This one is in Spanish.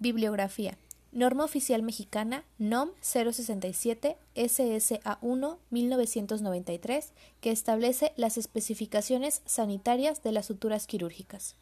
Bibliografía. Norma Oficial Mexicana NOM 067 SSA1 1993 que establece las especificaciones sanitarias de las suturas quirúrgicas.